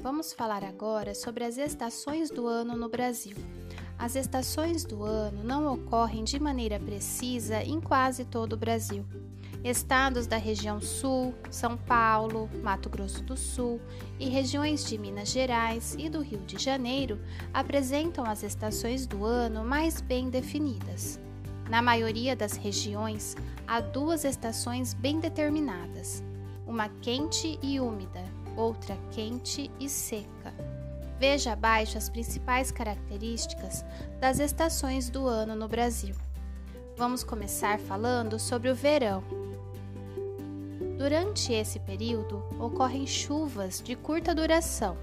vamos falar agora sobre as estações do ano no Brasil. As estações do ano não ocorrem de maneira precisa em quase todo o Brasil. Estados da região Sul, São Paulo, Mato Grosso do Sul e regiões de Minas Gerais e do Rio de Janeiro apresentam as estações do ano mais bem definidas. Na maioria das regiões, há duas estações bem determinadas: uma quente e úmida, outra quente e seca. Veja abaixo as principais características das estações do ano no Brasil. Vamos começar falando sobre o verão. Durante esse período, ocorrem chuvas de curta duração.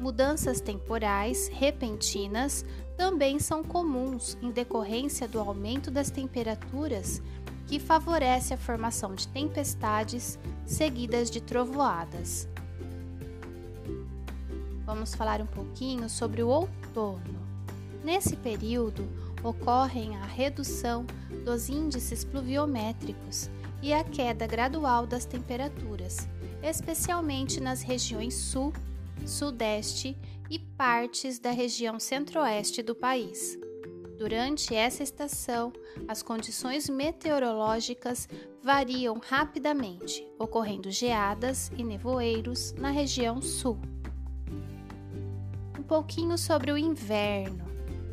Mudanças temporais repentinas também são comuns em decorrência do aumento das temperaturas, que favorece a formação de tempestades seguidas de trovoadas vamos falar um pouquinho sobre o outono. Nesse período, ocorrem a redução dos índices pluviométricos e a queda gradual das temperaturas, especialmente nas regiões sul, sudeste e partes da região centro-oeste do país. Durante essa estação, as condições meteorológicas variam rapidamente, ocorrendo geadas e nevoeiros na região sul pouquinho sobre o inverno,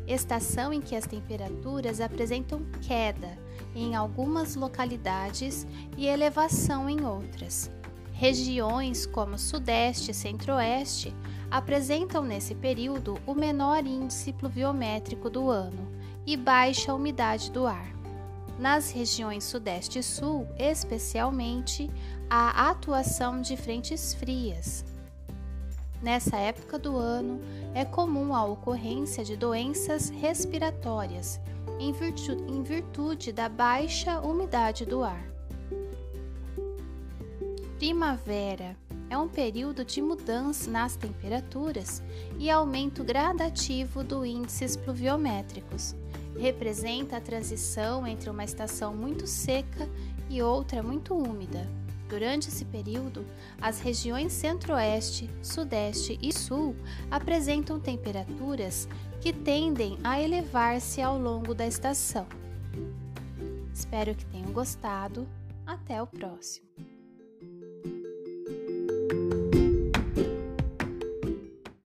estação em que as temperaturas apresentam queda em algumas localidades e elevação em outras. Regiões como Sudeste e Centro-Oeste apresentam nesse período o menor índice pluviométrico do ano e baixa umidade do ar. Nas regiões Sudeste e Sul, especialmente, há atuação de frentes frias, Nessa época do ano, é comum a ocorrência de doenças respiratórias, em virtude, em virtude da baixa umidade do ar. Primavera é um período de mudança nas temperaturas e aumento gradativo do índices pluviométricos. Representa a transição entre uma estação muito seca e outra muito úmida. Durante esse período, as regiões Centro-Oeste, Sudeste e Sul apresentam temperaturas que tendem a elevar-se ao longo da estação. Espero que tenham gostado. Até o próximo!